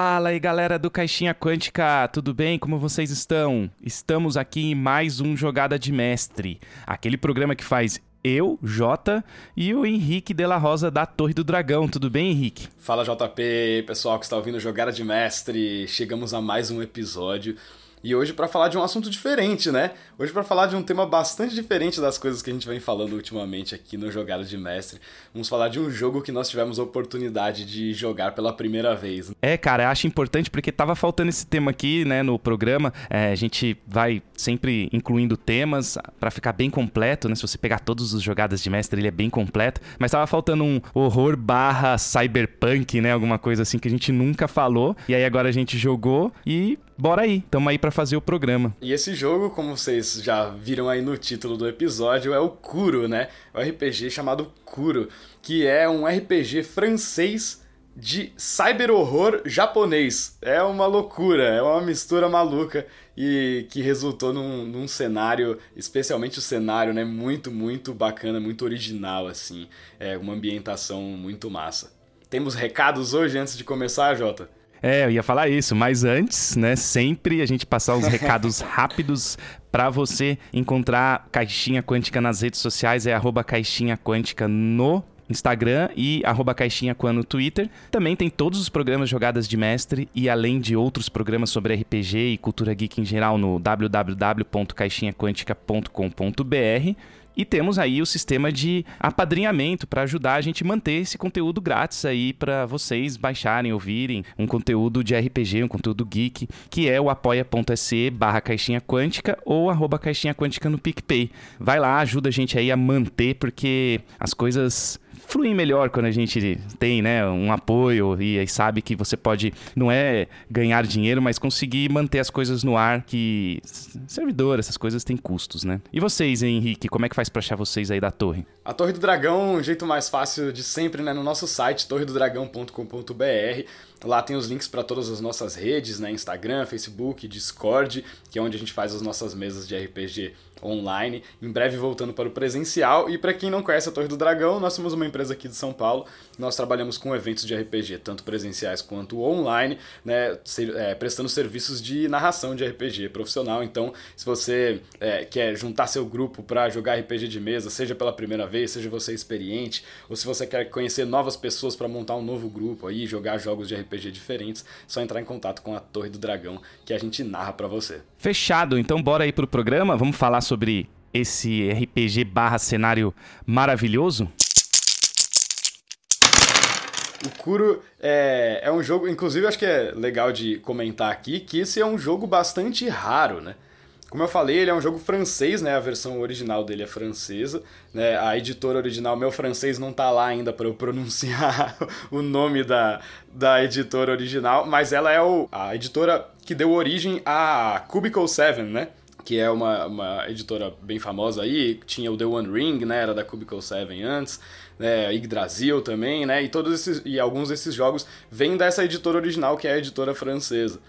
Fala aí, galera do Caixinha Quântica, tudo bem? Como vocês estão? Estamos aqui em mais um Jogada de Mestre, aquele programa que faz eu, Jota, e o Henrique de Rosa da Torre do Dragão. Tudo bem, Henrique? Fala, JP, pessoal que está ouvindo Jogada de Mestre. Chegamos a mais um episódio. E hoje para falar de um assunto diferente, né? Hoje para falar de um tema bastante diferente das coisas que a gente vem falando ultimamente aqui no Jogada de Mestre. Vamos falar de um jogo que nós tivemos a oportunidade de jogar pela primeira vez. É, cara, eu acho importante porque tava faltando esse tema aqui, né, no programa. É, a gente vai sempre incluindo temas para ficar bem completo, né? Se você pegar todos os Jogadas de Mestre, ele é bem completo. Mas tava faltando um horror barra cyberpunk, né? Alguma coisa assim que a gente nunca falou. E aí agora a gente jogou e bora aí, tamo aí para fazer o programa. E esse jogo, como vocês já viram aí no título do episódio, é o Kuro, né? O RPG chamado Kuro, que é um RPG francês de cyber horror japonês. É uma loucura, é uma mistura maluca e que resultou num, num, cenário, especialmente o cenário, né, muito, muito bacana, muito original, assim. É uma ambientação muito massa. Temos recados hoje antes de começar, Jota? É, eu ia falar isso, mas antes, né, sempre a gente passar uns recados rápidos para você encontrar Caixinha Quântica nas redes sociais, é arroba Caixinha Quântica no Instagram e arroba Caixinha Quan no Twitter. Também tem todos os programas Jogadas de Mestre e além de outros programas sobre RPG e cultura geek em geral no www.caixinhaquântica.com.br. E temos aí o sistema de apadrinhamento para ajudar a gente a manter esse conteúdo grátis aí para vocês baixarem, ouvirem um conteúdo de RPG, um conteúdo geek, que é o apoia.se barra caixinha quântica ou arroba caixinha quântica no PicPay. Vai lá, ajuda a gente aí a manter, porque as coisas fluem melhor quando a gente tem, né, um apoio e sabe que você pode não é ganhar dinheiro, mas conseguir manter as coisas no ar que servidor, essas coisas têm custos, né? E vocês, Henrique, como é que faz para achar vocês aí da torre? A Torre do Dragão, um jeito mais fácil de sempre, né, no nosso site torredodragão.com.br. Lá tem os links para todas as nossas redes, né, Instagram, Facebook, Discord, que é onde a gente faz as nossas mesas de RPG online, em breve voltando para o presencial. E para quem não conhece a Torre do Dragão, nós somos uma empresa aqui de São Paulo. Nós trabalhamos com eventos de RPG, tanto presenciais quanto online, né, ser, é, prestando serviços de narração de RPG profissional. Então, se você é, quer juntar seu grupo para jogar RPG de mesa, seja pela primeira vez, seja você experiente, ou se você quer conhecer novas pessoas para montar um novo grupo aí, jogar jogos de RPG diferentes, só entrar em contato com a Torre do Dragão que a gente narra para você. Fechado. Então, bora aí pro programa. Vamos falar sobre esse RPG barra cenário maravilhoso? O Kuro é, é um jogo, inclusive acho que é legal de comentar aqui, que esse é um jogo bastante raro, né? Como eu falei, ele é um jogo francês, né? A versão original dele é francesa, né? A editora original, meu francês não tá lá ainda para eu pronunciar o nome da, da editora original, mas ela é o, a editora que deu origem a Cubicle 7, né? Que é uma, uma editora bem famosa aí, tinha o The One Ring, né, era da Cubicle 7 antes, né, Yggdrasil também, né, e todos esses e alguns desses jogos vêm dessa editora original que é a editora francesa,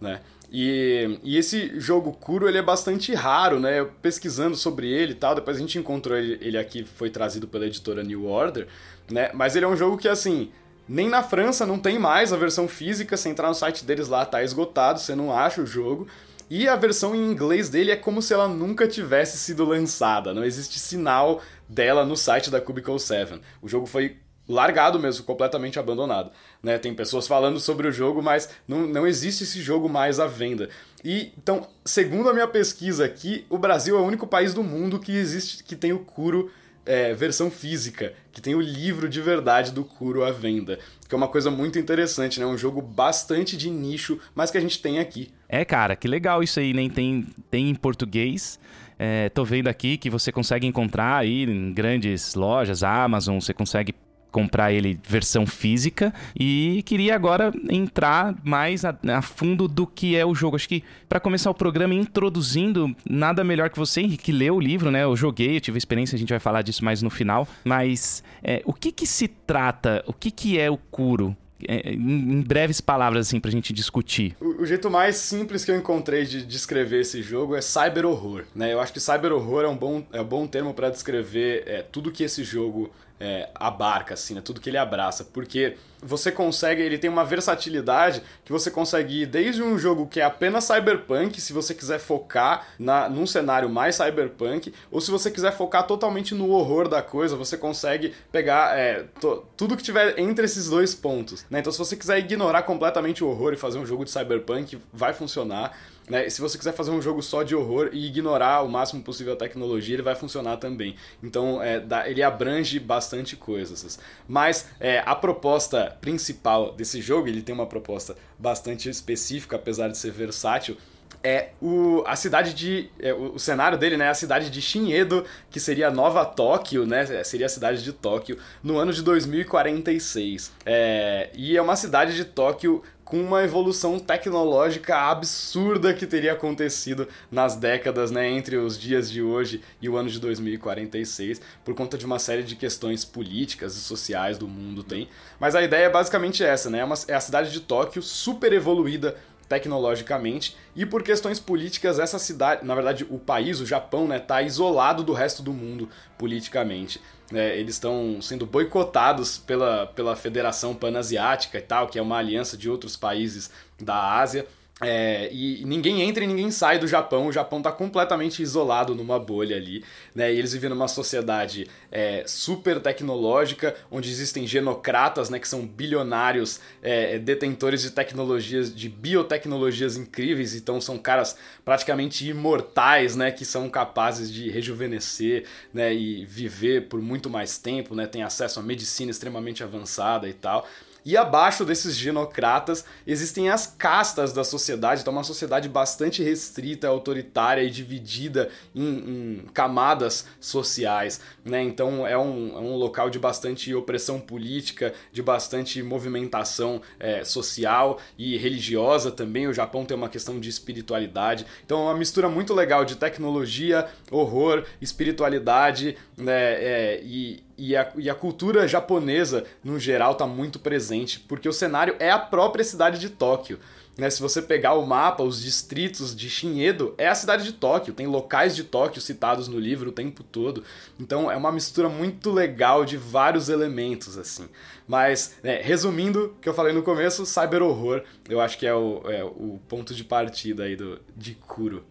né? E, e esse jogo Kuro ele é bastante raro, né? Pesquisando sobre ele e tal, depois a gente encontrou ele, ele aqui, foi trazido pela editora New Order, né? Mas ele é um jogo que assim, nem na França não tem mais a versão física, se entrar no site deles lá tá esgotado, você não acha o jogo. E a versão em inglês dele é como se ela nunca tivesse sido lançada, não existe sinal dela no site da Cubicle 7. O jogo foi largado mesmo, completamente abandonado. Né? Tem pessoas falando sobre o jogo, mas não, não existe esse jogo mais à venda. E então, segundo a minha pesquisa aqui, o Brasil é o único país do mundo que existe que tem o Kuro é, versão física, que tem o livro de verdade do Kuro à venda. Que é uma coisa muito interessante, né? Um jogo bastante de nicho, mas que a gente tem aqui. É, cara, que legal isso aí, né? Tem, tem em português. É, tô vendo aqui que você consegue encontrar aí em grandes lojas, Amazon, você consegue comprar ele versão física e queria agora entrar mais a, a fundo do que é o jogo. Acho que para começar o programa introduzindo, nada melhor que você, Henrique, leu o livro, né? Eu joguei, eu tive experiência, a gente vai falar disso mais no final. Mas é, o que que se trata? O que que é o Kuro? É, em breves palavras, assim, pra gente discutir. O, o, jeito mais simples que eu encontrei de descrever esse jogo é cyber horror, né? Eu acho que cyber horror é um bom, é um bom termo para descrever é, tudo que esse jogo é, abarca, assim, né? Tudo que ele abraça. Porque você consegue, ele tem uma versatilidade que você consegue ir desde um jogo que é apenas cyberpunk, se você quiser focar na, num cenário mais cyberpunk, ou se você quiser focar totalmente no horror da coisa, você consegue pegar é, to, tudo que tiver entre esses dois pontos. Né? Então, se você quiser ignorar completamente o horror e fazer um jogo de cyberpunk, vai funcionar. Né? Se você quiser fazer um jogo só de horror e ignorar o máximo possível a tecnologia, ele vai funcionar também. Então, é, dá, ele abrange bastante coisas. Mas é, a proposta principal desse jogo, ele tem uma proposta bastante específica, apesar de ser versátil, é o, a cidade de. É, o, o, cenário dele, né? A cidade de Shinhedo, que seria nova Tóquio, né? É, seria a cidade de Tóquio, no ano de 2046. É, e é uma cidade de Tóquio com uma evolução tecnológica absurda que teria acontecido nas décadas, né, entre os dias de hoje e o ano de 2046, por conta de uma série de questões políticas e sociais do mundo tem. Mas a ideia é basicamente essa, né? É, uma, é a cidade de Tóquio super evoluída tecnologicamente e por questões políticas essa cidade, na verdade o país, o Japão, né, tá isolado do resto do mundo politicamente. É, eles estão sendo boicotados pela, pela Federação Panasiática e tal, que é uma aliança de outros países da Ásia. É, e ninguém entra e ninguém sai do Japão. O Japão está completamente isolado numa bolha ali. Né? E eles vivem numa sociedade é, super tecnológica, onde existem genocratas, né, que são bilionários é, detentores de tecnologias, de biotecnologias incríveis. Então são caras praticamente imortais, né, que são capazes de rejuvenescer né, e viver por muito mais tempo. Né? Tem acesso a medicina extremamente avançada e tal. E abaixo desses genocratas existem as castas da sociedade, então uma sociedade bastante restrita, autoritária e dividida em, em camadas sociais. Né? Então é um, é um local de bastante opressão política, de bastante movimentação é, social e religiosa também. O Japão tem uma questão de espiritualidade. Então é uma mistura muito legal de tecnologia, horror, espiritualidade né? É, e, e a, e a cultura japonesa, no geral, está muito presente, porque o cenário é a própria cidade de Tóquio. Né, se você pegar o mapa, os distritos de Shinhedo, é a cidade de Tóquio, tem locais de Tóquio citados no livro o tempo todo. Então é uma mistura muito legal de vários elementos, assim. Mas, né, resumindo o que eu falei no começo, cyber horror, eu acho que é o, é o ponto de partida aí do, de Kuro.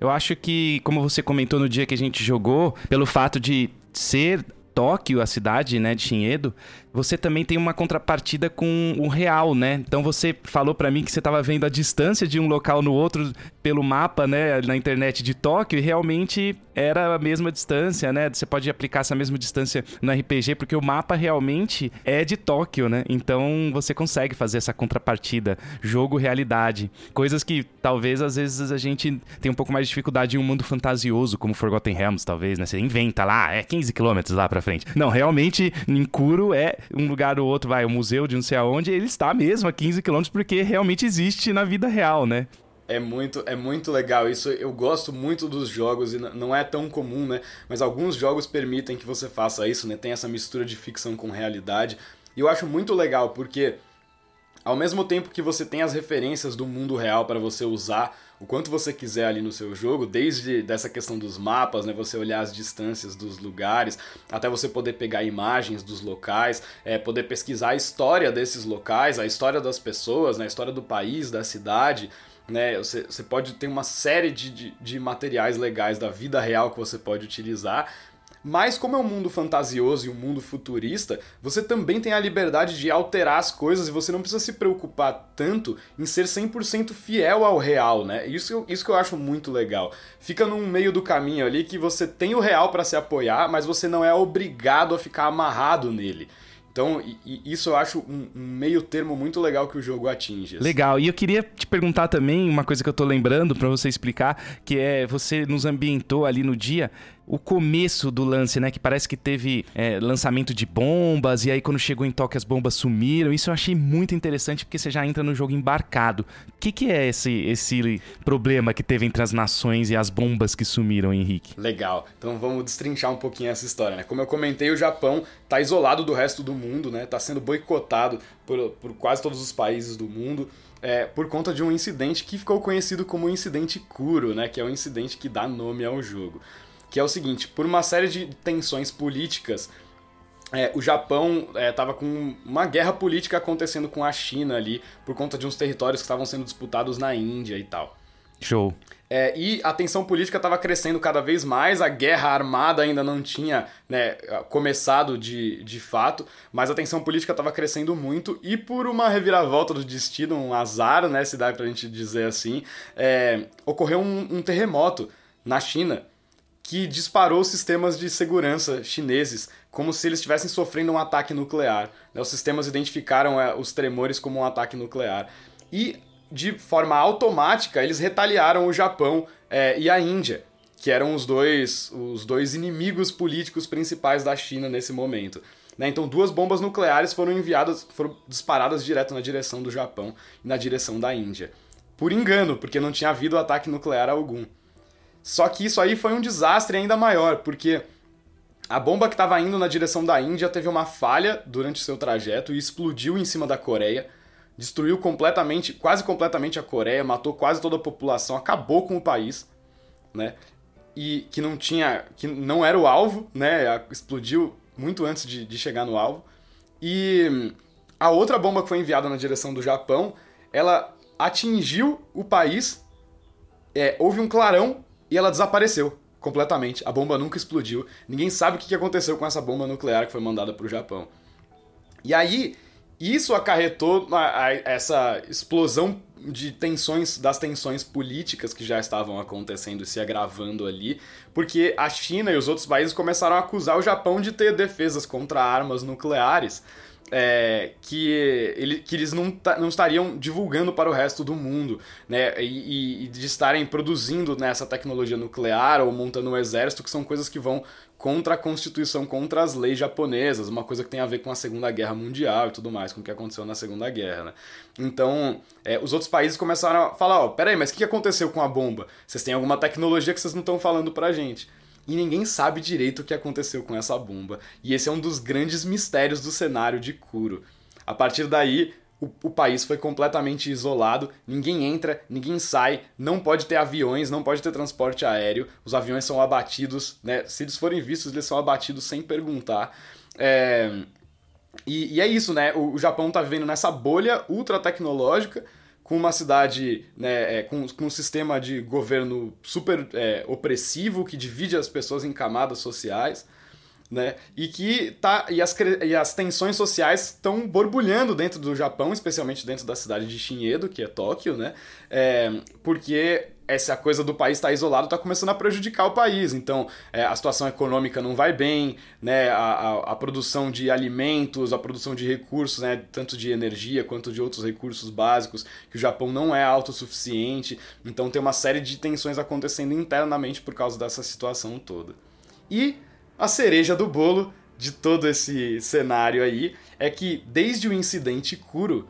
Eu acho que, como você comentou no dia que a gente jogou, pelo fato de ser Tóquio, a cidade, né, de Shinhedo, você também tem uma contrapartida com o real, né? Então você falou para mim que você estava vendo a distância de um local no outro pelo mapa, né, na internet de Tóquio, e realmente era a mesma distância, né? Você pode aplicar essa mesma distância no RPG, porque o mapa realmente é de Tóquio, né? Então você consegue fazer essa contrapartida, jogo realidade, coisas que talvez às vezes a gente tem um pouco mais de dificuldade em um mundo fantasioso como Forgotten Realms, talvez, né? Você inventa lá, é 15 quilômetros lá para frente. Não, realmente em Kuro é um lugar ou outro, vai, o um museu de não sei aonde, ele está mesmo a 15 quilômetros porque realmente existe na vida real, né? É muito, é muito legal. Isso eu gosto muito dos jogos e não é tão comum, né? Mas alguns jogos permitem que você faça isso, né? Tem essa mistura de ficção com realidade. E eu acho muito legal porque ao mesmo tempo que você tem as referências do mundo real para você usar o quanto você quiser ali no seu jogo, desde dessa questão dos mapas, né, você olhar as distâncias dos lugares, até você poder pegar imagens dos locais, é, poder pesquisar a história desses locais, a história das pessoas, né, a história do país, da cidade. Né, você, você pode ter uma série de, de, de materiais legais da vida real que você pode utilizar mas como é um mundo fantasioso e um mundo futurista, você também tem a liberdade de alterar as coisas e você não precisa se preocupar tanto em ser 100% fiel ao real, né? Isso, isso que eu acho muito legal. Fica num meio do caminho ali que você tem o real para se apoiar, mas você não é obrigado a ficar amarrado nele. Então, isso eu acho um, meio termo muito legal que o jogo atinge. Assim. Legal. E eu queria te perguntar também uma coisa que eu tô lembrando para você explicar, que é você nos ambientou ali no dia o começo do lance, né? Que parece que teve é, lançamento de bombas, e aí quando chegou em Tóquio as bombas sumiram. Isso eu achei muito interessante porque você já entra no jogo embarcado. O que, que é esse, esse problema que teve entre as nações e as bombas que sumiram, Henrique? Legal. Então vamos destrinchar um pouquinho essa história, né? Como eu comentei, o Japão tá isolado do resto do mundo, né? Tá sendo boicotado por, por quase todos os países do mundo. É, por conta de um incidente que ficou conhecido como o incidente Kuro, né, que é o incidente que dá nome ao jogo que é o seguinte: por uma série de tensões políticas, é, o Japão estava é, com uma guerra política acontecendo com a China ali, por conta de uns territórios que estavam sendo disputados na Índia e tal. Show. É, e a tensão política estava crescendo cada vez mais, a guerra armada ainda não tinha né, começado de, de fato, mas a tensão política estava crescendo muito, e por uma reviravolta do destino, um azar, né, se dá pra gente dizer assim, é, ocorreu um, um terremoto na China que disparou sistemas de segurança chineses como se eles estivessem sofrendo um ataque nuclear. Né? Os sistemas identificaram é, os tremores como um ataque nuclear. E, de forma automática, eles retaliaram o Japão é, e a Índia, que eram os dois, os dois inimigos políticos principais da China nesse momento. Né? Então, duas bombas nucleares foram enviadas, foram disparadas direto na direção do Japão e na direção da Índia. Por engano, porque não tinha havido ataque nuclear algum. Só que isso aí foi um desastre ainda maior, porque a bomba que estava indo na direção da Índia teve uma falha durante seu trajeto e explodiu em cima da Coreia. Destruiu completamente, quase completamente a Coreia, matou quase toda a população, acabou com o país, né? E que não tinha, que não era o alvo, né? Explodiu muito antes de, de chegar no alvo. E a outra bomba que foi enviada na direção do Japão, ela atingiu o país, é, houve um clarão e ela desapareceu completamente. A bomba nunca explodiu. Ninguém sabe o que aconteceu com essa bomba nuclear que foi mandada para o Japão. E aí, isso acarretou essa explosão de tensões, das tensões políticas que já estavam acontecendo e se agravando ali, porque a China e os outros países começaram a acusar o Japão de ter defesas contra armas nucleares é, que, ele, que eles não, não estariam divulgando para o resto do mundo, né? E, e, de estarem produzindo nessa tecnologia nuclear ou montando um exército, que são coisas que vão contra a Constituição, contra as leis japonesas, uma coisa que tem a ver com a Segunda Guerra Mundial e tudo mais, com o que aconteceu na Segunda Guerra, né? Então, é, os outros países começaram a falar, ó, peraí, mas o que aconteceu com a bomba? Vocês têm alguma tecnologia que vocês não estão falando pra gente e ninguém sabe direito o que aconteceu com essa bomba. E esse é um dos grandes mistérios do cenário de Kuro. A partir daí, o, o, país foi completamente isolado, ninguém entra, ninguém sai, não pode ter aviões, não pode ter transporte aéreo, os aviões são abatidos, né? Se eles forem vistos, eles são abatidos sem perguntar. É... E, e, é isso, né? O, o Japão está vivendo nessa bolha ultra tecnológica com uma cidade, né, é, com, com um sistema de governo super é, opressivo que divide as pessoas em camadas sociais, né, e que tá e as, e as tensões sociais estão borbulhando dentro do Japão, especialmente dentro da cidade de Shinedo, que é Tóquio, né, é, porque essa coisa do país estar tá isolado está começando a prejudicar o país. Então, é, a situação econômica não vai bem, né? A, a, a, produção de alimentos, a produção de recursos, né? tanto de energia quanto de outros recursos básicos, que o Japão não é autossuficiente. Então, tem uma série de tensões acontecendo internamente por causa dessa situação toda. E a cereja do bolo de todo esse cenário aí é que, desde o incidente Kuro,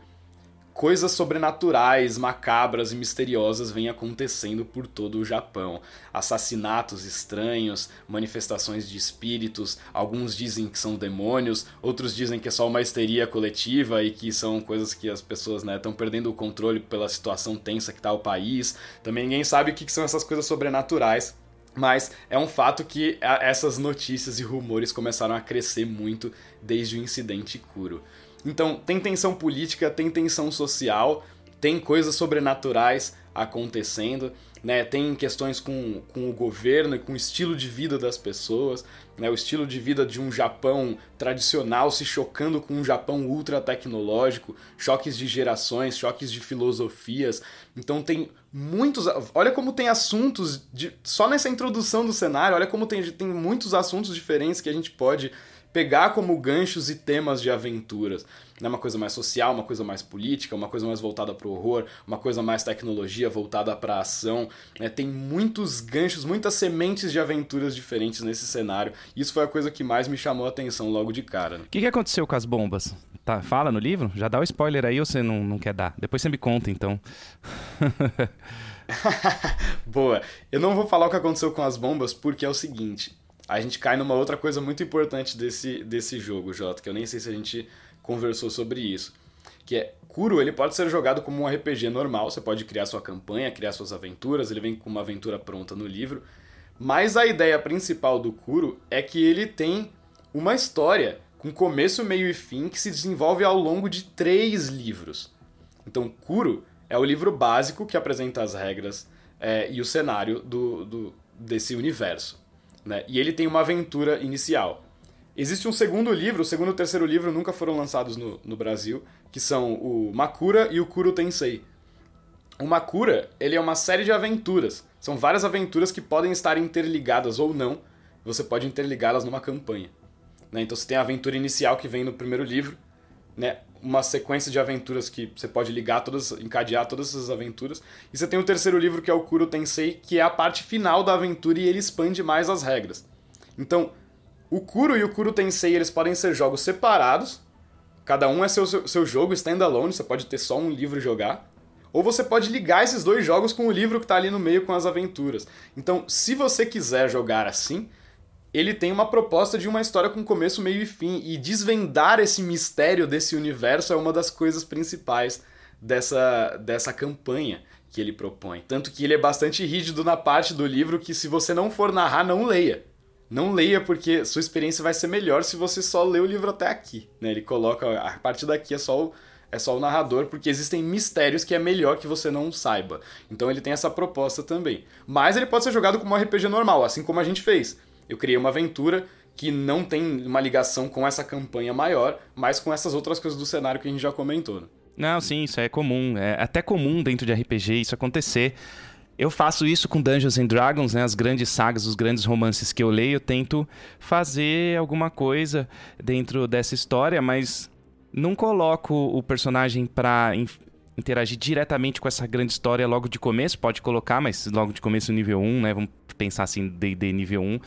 coisas sobrenaturais, macabras e misteriosas vêm acontecendo por todo o Japão. Assassinatos estranhos, manifestações de espíritos, alguns dizem que são demônios, outros dizem que é só uma histeria coletiva e que são coisas que as pessoas estão né, perdendo o controle pela situação tensa que está o país. Também ninguém sabe o que são essas coisas sobrenaturais. Mas é um fato que essas notícias e rumores começaram a crescer muito desde o incidente Kuro. Então, tem tensão política, tem tensão social, tem coisas sobrenaturais acontecendo, né? Tem questões com, com o governo e com o estilo de vida das pessoas, né? O estilo de vida de um Japão tradicional se chocando com um Japão ultra tecnológico, choques de gerações, choques de filosofias. Então tem muitos, olha como tem assuntos de, só nessa introdução do cenário, olha como tem, tem muitos assuntos diferentes que a gente pode pegar como ganchos e temas de aventuras. Né? Uma coisa mais social, uma coisa mais política, uma coisa mais voltada para o horror, uma coisa mais tecnologia voltada para a ação. Né? Tem muitos ganchos, muitas sementes de aventuras diferentes nesse cenário. Isso foi a coisa que mais me chamou a atenção logo de cara. Né? O que, que aconteceu com as bombas? Tá, fala no livro? Já dá o spoiler aí ou você não, não quer dar? Depois você me conta, então. Boa. Eu não vou falar o que aconteceu com as bombas porque é o seguinte a gente cai numa outra coisa muito importante desse, desse jogo, Jota, que eu nem sei se a gente conversou sobre isso. Que é, Kuro, ele pode ser jogado como um RPG normal, você pode criar sua campanha, criar suas aventuras, ele vem com uma aventura pronta no livro. Mas a ideia principal do Kuro é que ele tem uma história com começo, meio e fim que se desenvolve ao longo de três livros. Então, Kuro é o livro básico que apresenta as regras é, e o cenário do, do, desse universo. Né? E ele tem uma aventura inicial. Existe um segundo livro, o segundo e o terceiro livro nunca foram lançados no, no Brasil, que são o Makura e o Kuro Tensei. O Makura, ele é uma série de aventuras. São várias aventuras que podem estar interligadas ou não. Você pode interligá-las numa campanha. Né? Então você tem a aventura inicial que vem no primeiro livro, né? Uma sequência de aventuras que você pode ligar todas, encadear todas essas aventuras. E você tem o terceiro livro que é o Kuro Tensei, que é a parte final da aventura e ele expande mais as regras. Então, o Kuro e o Kuro Tensei eles podem ser jogos separados. Cada um é seu, seu, seu jogo standalone, você pode ter só um livro e jogar. Ou você pode ligar esses dois jogos com o livro que está ali no meio com as aventuras. Então, se você quiser jogar assim, ele tem uma proposta de uma história com começo, meio e fim. E desvendar esse mistério desse universo é uma das coisas principais dessa, dessa campanha que ele propõe. Tanto que ele é bastante rígido na parte do livro que, se você não for narrar, não leia. Não leia, porque sua experiência vai ser melhor se você só ler o livro até aqui. Né? Ele coloca a partir daqui é só o, é só o narrador, porque existem mistérios que é melhor que você não saiba. Então ele tem essa proposta também. Mas ele pode ser jogado como um RPG normal, assim como a gente fez. Eu criei uma aventura que não tem uma ligação com essa campanha maior, mas com essas outras coisas do cenário que a gente já comentou. Né? Não, sim, isso é comum. É até comum dentro de RPG isso acontecer. Eu faço isso com Dungeons and Dragons, né? As grandes sagas, os grandes romances que eu leio, eu tento fazer alguma coisa dentro dessa história, mas não coloco o personagem para interagir diretamente com essa grande história logo de começo. Pode colocar, mas logo de começo nível 1, né? Vamos pensar assim, D&D nível 1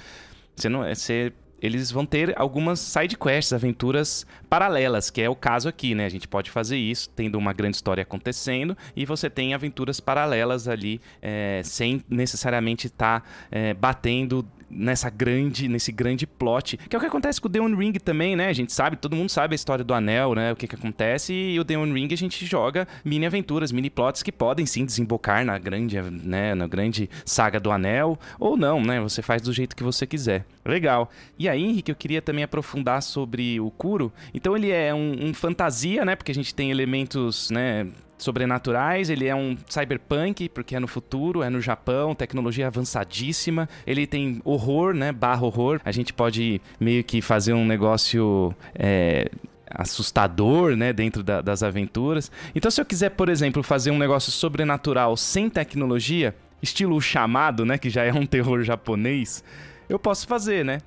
você não, é, você, eles vão ter algumas side quests, aventuras paralelas, que é o caso aqui, né? A gente pode fazer isso tendo uma grande história acontecendo e você tem aventuras paralelas ali, é, sem necessariamente estar tá, é, batendo nessa grande, nesse grande plot, que é o que acontece com o The One Ring também, né? A gente sabe, todo mundo sabe a história do anel, né? O que que acontece e o The One Ring a gente joga mini aventuras, mini plots que podem sim desembocar na grande, né, na grande saga do anel ou não, né? Você faz do jeito que você quiser. Legal. E aí, Henrique, eu queria também aprofundar sobre o Kuro. Então ele é um, um fantasia, né? Porque a gente tem elementos, né, sobrenaturais, ele é um cyberpunk, porque é no futuro, é no Japão, tecnologia avançadíssima. Ele tem horror, né? Barra horror. A gente pode meio que fazer um negócio. É, assustador, né, dentro da, das aventuras. Então, se eu quiser, por exemplo, fazer um negócio sobrenatural sem tecnologia, estilo chamado, né, que já é um terror japonês, eu posso fazer, né?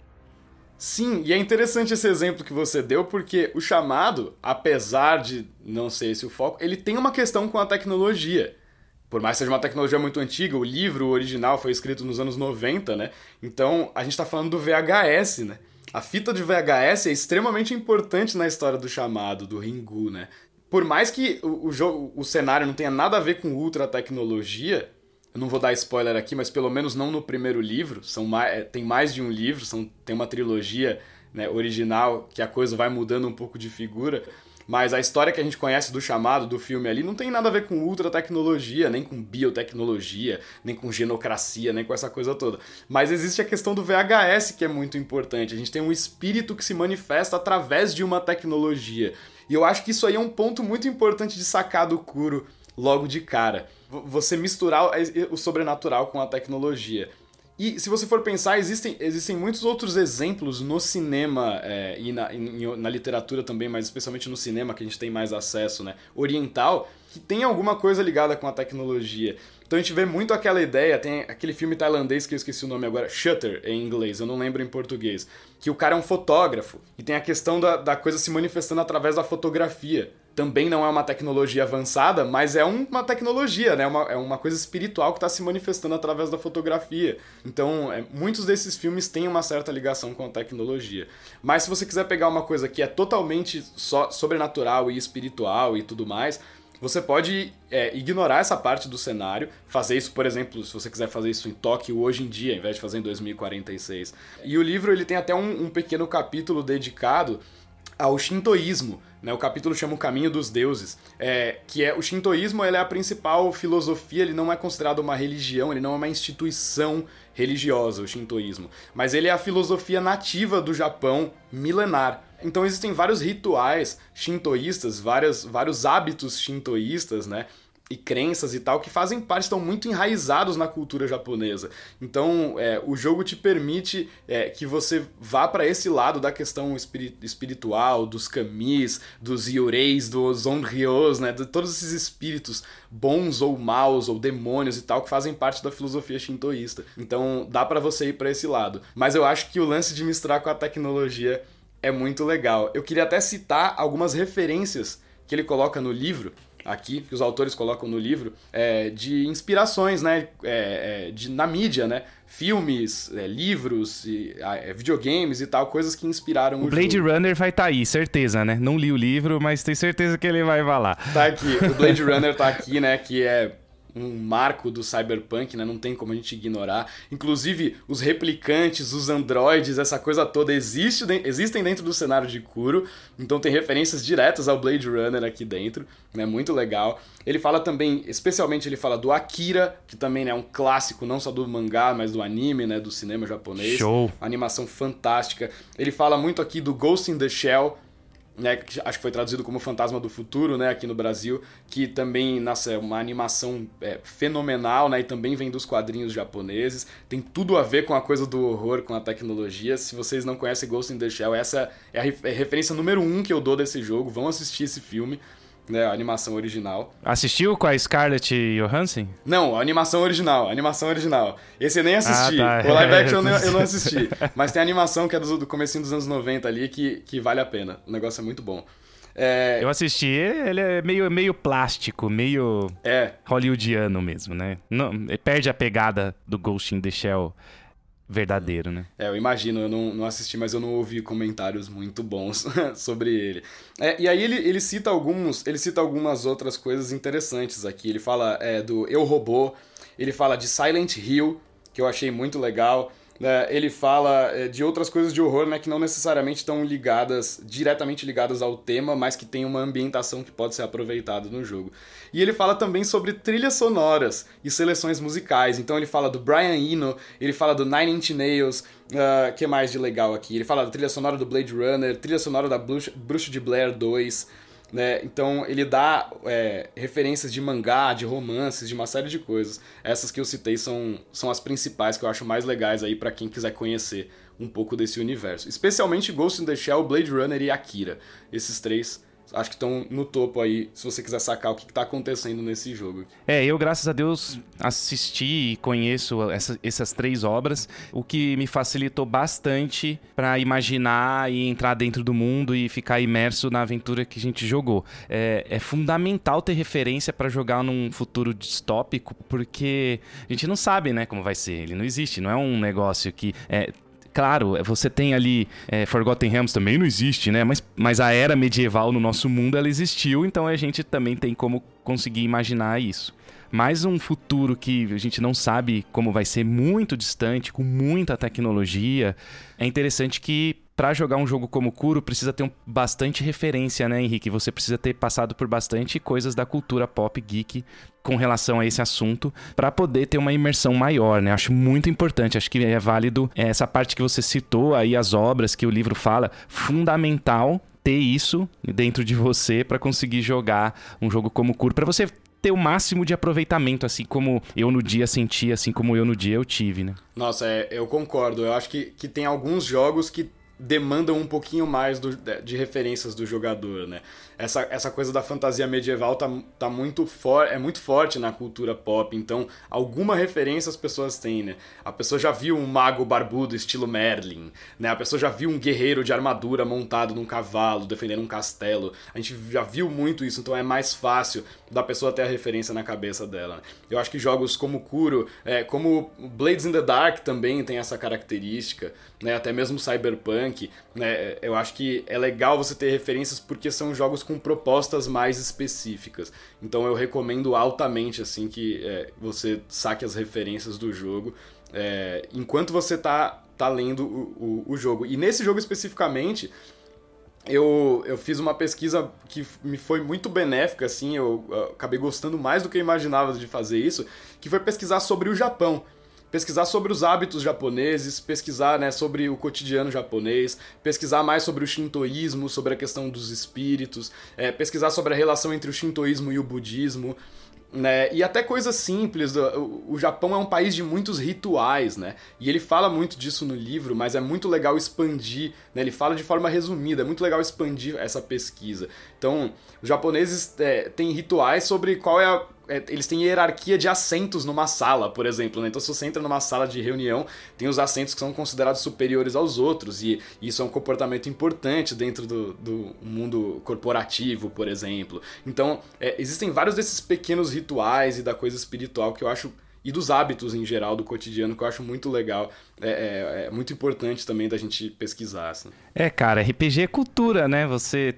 Sim, e é interessante esse exemplo que você deu, porque o chamado, apesar de não ser esse o foco, ele tem uma questão com a tecnologia. Por mais que seja uma tecnologia muito antiga, o livro original foi escrito nos anos 90, né? Então a gente está falando do VHS, né? A fita de VHS é extremamente importante na história do chamado, do Ringu, né? Por mais que o, o, jogo, o cenário não tenha nada a ver com ultra tecnologia, eu não vou dar spoiler aqui, mas pelo menos não no primeiro livro. São mais, é, tem mais de um livro, são, tem uma trilogia né, original que a coisa vai mudando um pouco de figura. Mas a história que a gente conhece do chamado, do filme ali, não tem nada a ver com ultra tecnologia, nem com biotecnologia, nem com genocracia, nem com essa coisa toda. Mas existe a questão do VHS que é muito importante. A gente tem um espírito que se manifesta através de uma tecnologia. E eu acho que isso aí é um ponto muito importante de sacar do Kuro logo de cara. Você misturar o sobrenatural com a tecnologia. E se você for pensar, existem, existem muitos outros exemplos no cinema é, e na, em, na literatura também, mas especialmente no cinema que a gente tem mais acesso, né? Oriental, que tem alguma coisa ligada com a tecnologia. Então a gente vê muito aquela ideia, tem aquele filme tailandês que eu esqueci o nome agora, Shutter em inglês, eu não lembro em português, que o cara é um fotógrafo e tem a questão da, da coisa se manifestando através da fotografia também não é uma tecnologia avançada, mas é uma tecnologia, né? Uma, é uma coisa espiritual que está se manifestando através da fotografia. Então, é, muitos desses filmes têm uma certa ligação com a tecnologia. Mas se você quiser pegar uma coisa que é totalmente so, sobrenatural e espiritual e tudo mais, você pode é, ignorar essa parte do cenário, fazer isso, por exemplo, se você quiser fazer isso em Tóquio hoje em dia, ao invés de fazer em 2046. E o livro ele tem até um, um pequeno capítulo dedicado ao shintoísmo. Né? O capítulo chama O Caminho dos Deuses, é, que é o shintoísmo ele é a principal filosofia, ele não é considerado uma religião, ele não é uma instituição religiosa, o shintoísmo. Mas ele é a filosofia nativa do Japão milenar. então existem vários rituais shintoístas, várias, vários hábitos shintoístas, né? E crenças e tal que fazem parte, estão muito enraizados na cultura japonesa. Então, é, o jogo te permite é, que você vá para esse lado da questão espiritual, dos kamis, dos yureis, dos onryos, né, de todos esses espíritos bons ou maus ou demônios e tal que fazem parte da filosofia shintoísta. Então, dá para você ir para esse lado. Mas eu acho que o lance de misturar com a tecnologia é muito legal. Eu queria até citar algumas referências que ele coloca no livro aqui, que os autores colocam no livro, é, de inspirações, né? É, é, de, na mídia, né? Filmes, é, livros, e, é, videogames e tal, coisas que inspiraram o, o Blade jogo. Runner vai estar tá aí, certeza, né? Não li o livro, mas tenho certeza que ele vai falar. Tá aqui, o Blade Runner tá aqui, né? Que é um marco do cyberpunk, né? Não tem como a gente ignorar. Inclusive, os replicantes, os androides, essa coisa toda existe, existem dentro do cenário de Kuro. Então tem referências diretas ao Blade Runner aqui dentro, né? Muito legal. Ele fala também, especialmente ele fala do Akira, que também né, é um clássico não só do mangá, mas do anime, né, do cinema japonês. Show. Animação fantástica. Ele fala muito aqui do Ghost in the Shell, né, que acho que foi traduzido como Fantasma do Futuro, né, aqui no Brasil, que também, nossa, é uma animação é, fenomenal, né, e também vem dos quadrinhos japoneses, tem tudo a ver com a coisa do horror, com a tecnologia, se vocês não conhecem Ghost in the Shell, essa é a referência número um que eu dou desse jogo, vão assistir esse filme, né, a animação original. Assistiu com a Scarlett Johansson? Não, a animação original, a animação original. Esse eu nem assisti. Ah, tá. O live action eu, não assisti. Mas tem a animação que é do, do comecinho dos anos 90 ali que, que vale a pena. O negócio é muito bom. É... Eu assisti, ele é meio, meio plástico, meio é. hollywoodiano mesmo, né? Não, perde a pegada do Ghost in the Shell verdadeiro, né? É, eu imagino, eu não, não assisti, mas eu não ouvi comentários muito bons sobre ele. É, e aí ele, ele cita alguns, ele cita algumas outras coisas interessantes aqui. Ele fala é, do Eu Robô, ele fala de Silent Hill, que eu achei muito legal. É, ele fala é, de outras coisas de horror, né, que não necessariamente estão ligadas, diretamente ligadas ao tema, mas que tem uma ambientação que pode ser aproveitada no jogo. E ele fala também sobre trilhas sonoras e seleções musicais. Então ele fala do Brian Eno, ele fala do Nine Inch Nails, uh, que mais de legal aqui? Ele fala da trilha sonora do Blade Runner, trilha sonora da Bruxa de Blair 2, né? Então ele dá é, referências de mangá, de romances, de uma série de coisas. Essas que eu citei são, são as principais que eu acho mais legais aí para quem quiser conhecer um pouco desse universo. Especialmente Ghost in the Shell, Blade Runner e Akira. Esses três acho que estão no topo aí, se você quiser sacar o que está acontecendo nesse jogo. É, eu, graças a Deus, assisti e conheço essa, essas três obras, o que me facilitou bastante para imaginar e entrar dentro do mundo e ficar imerso na aventura que a gente jogou. É, é fundamental ter referência para jogar num futuro distópico, porque a gente não sabe, né, como vai ser. Ele não existe, não é um negócio que é, Claro, você tem ali é, Forgotten Realms também não existe, né? Mas, mas a era medieval no nosso mundo ela existiu, então a gente também tem como conseguir imaginar isso. Mas um futuro que a gente não sabe como vai ser muito distante, com muita tecnologia, é interessante que para jogar um jogo como Kuro, precisa ter um, bastante referência, né, Henrique? Você precisa ter passado por bastante coisas da cultura pop geek com relação a esse assunto para poder ter uma imersão maior, né? Acho muito importante, acho que é válido essa parte que você citou aí as obras que o livro fala, fundamental ter isso dentro de você para conseguir jogar um jogo como Kuro, para você ter o máximo de aproveitamento, assim como eu no dia senti, assim como eu no dia eu tive, né? Nossa, é, eu concordo. Eu acho que, que tem alguns jogos que demandam um pouquinho mais do, de referências do jogador, né? Essa, essa coisa da fantasia medieval tá, tá muito for, é muito forte na cultura pop, então alguma referência as pessoas têm, né? A pessoa já viu um mago barbudo estilo Merlin, né? A pessoa já viu um guerreiro de armadura montado num cavalo defendendo um castelo. A gente já viu muito isso, então é mais fácil da pessoa ter a referência na cabeça dela. Né? Eu acho que jogos como Kuro, é, como Blades in the Dark também tem essa característica, né? Até mesmo Cyberpunk, né? Eu acho que é legal você ter referências porque são jogos com propostas mais específicas. Então eu recomendo altamente assim que é, você saque as referências do jogo é, enquanto você tá, tá lendo o, o, o jogo. E nesse jogo especificamente, eu, eu fiz uma pesquisa que me foi muito benéfica, assim, eu, eu, acabei gostando mais do que eu imaginava de fazer isso, que foi pesquisar sobre o Japão. Pesquisar sobre os hábitos japoneses, pesquisar né, sobre o cotidiano japonês, pesquisar mais sobre o shintoísmo, sobre a questão dos espíritos, é, pesquisar sobre a relação entre o shintoísmo e o budismo. Né? E até coisas simples. O, Japão é um país de muitos rituais, né? E ele fala muito disso no livro, mas é muito legal expandir, né? Ele fala de forma resumida, é muito legal expandir essa pesquisa. Então, os japoneses é, têm rituais sobre qual é a é, eles têm hierarquia de assentos numa sala, por exemplo. Né? Então, se você entra numa sala de reunião, tem os assentos que são considerados superiores aos outros, e isso é um comportamento importante dentro do, do mundo corporativo, por exemplo. Então, é, existem vários desses pequenos rituais e da coisa espiritual que eu acho. E dos hábitos em geral do cotidiano, que eu acho muito legal. É, é, é muito importante também da gente pesquisar. Assim. É, cara, RPG é cultura, né? Você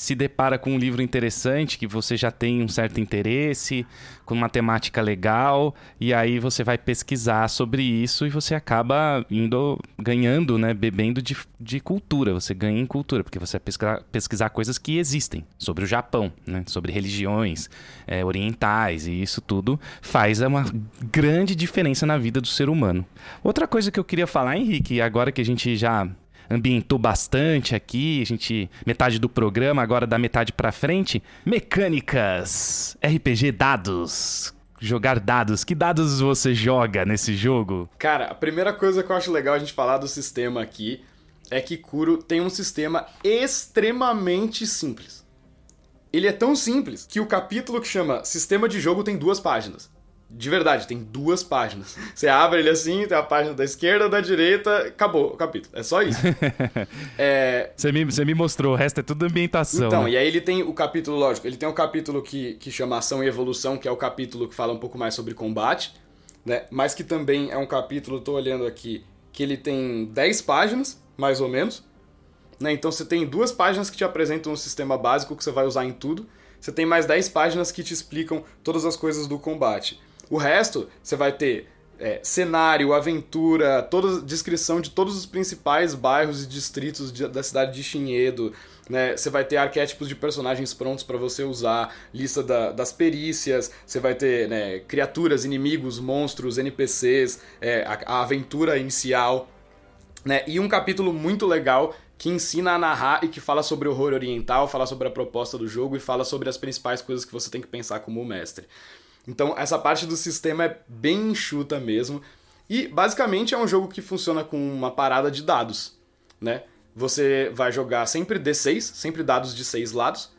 se depara com um livro interessante que você já tem um certo interesse, com uma temática legal, e aí você vai pesquisar sobre isso e você acaba indo ganhando, né, bebendo de, de cultura, você ganha em cultura, porque você vai pesquisar, pesquisar coisas que existem sobre o Japão, né, sobre religiões é, orientais, e isso tudo faz uma grande diferença na vida do ser humano. Outra coisa que eu queria falar, Henrique, agora que a gente já ambientou bastante aqui, a gente metade do programa, agora da metade para frente, mecânicas, RPG dados. Jogar dados. Que dados você joga nesse jogo? Cara, a primeira coisa que eu acho legal a gente falar do sistema aqui é que Kuro tem um sistema extremamente simples. Ele é tão simples que o capítulo que chama Sistema de Jogo tem duas páginas. De verdade, tem duas páginas. Você abre ele assim, tem a página da esquerda, da direita, acabou o capítulo. É só isso. é... você, me, você me mostrou, o resto é tudo ambientação. Então, né? e aí ele tem o capítulo, lógico, ele tem o capítulo que, que chama Ação e Evolução, que é o capítulo que fala um pouco mais sobre combate, né? Mas que também é um capítulo, tô olhando aqui, que ele tem 10 páginas, mais ou menos. Né? Então você tem duas páginas que te apresentam um sistema básico que você vai usar em tudo. Você tem mais 10 páginas que te explicam todas as coisas do combate. O resto, você vai ter é, cenário, aventura, toda descrição de todos os principais bairros e distritos de, da cidade de Chinhedo. Né? Você vai ter arquétipos de personagens prontos para você usar, lista da, das perícias, você vai ter né, criaturas, inimigos, monstros, NPCs, é, a, a, aventura inicial. Né? E um capítulo muito legal que ensina a narrar e que fala sobre horror oriental, fala sobre a proposta do jogo e fala sobre as principais coisas que você tem que pensar como mestre. Então, essa parte do sistema é bem enxuta mesmo. E basicamente é um jogo que funciona com uma parada de dados, né? Você vai jogar sempre D6, sempre dados de seis lados.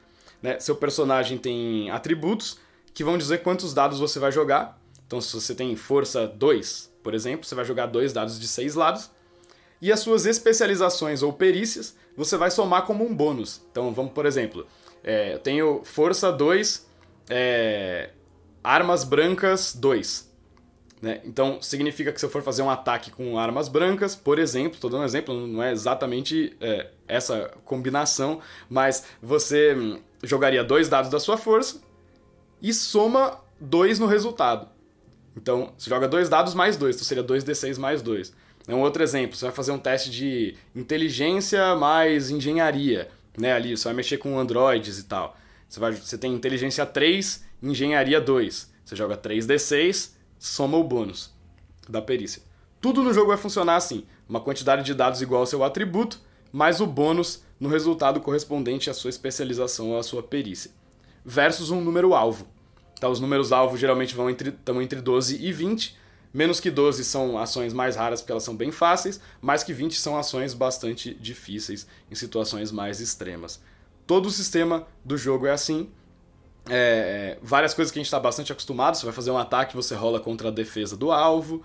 Né? Seu personagem tem atributos que vão dizer quantos dados você vai jogar. Então, se você tem força 2, por exemplo, você vai jogar dois dados de seis lados. E as suas especializações ou perícias você vai somar como um bônus. Então, vamos, por exemplo, é, eu tenho força 2, é, armas brancas 2. Né? Então, significa que se eu for fazer um ataque com armas brancas, por exemplo, estou dando um exemplo, não é exatamente é, essa combinação, mas você hum, jogaria dois dados da sua força e soma dois no resultado. Então, você joga dois dados mais dois, então seria 2d6 mais 2. É um outro exemplo, você vai fazer um teste de inteligência mais engenharia, né? Ali, você vai mexer com androides e tal. Você, vai, você tem inteligência 3 Engenharia 2. Você joga 3d6, soma o bônus da perícia. Tudo no jogo vai funcionar assim: uma quantidade de dados igual ao seu atributo, mais o bônus no resultado correspondente à sua especialização ou à sua perícia. Versus um número alvo. Tá, os números alvo geralmente vão entre, estão entre 12 e 20. Menos que 12 são ações mais raras porque elas são bem fáceis, mais que 20 são ações bastante difíceis em situações mais extremas. Todo o sistema do jogo é assim, é, várias coisas que a gente está bastante acostumado. Você vai fazer um ataque, você rola contra a defesa do alvo,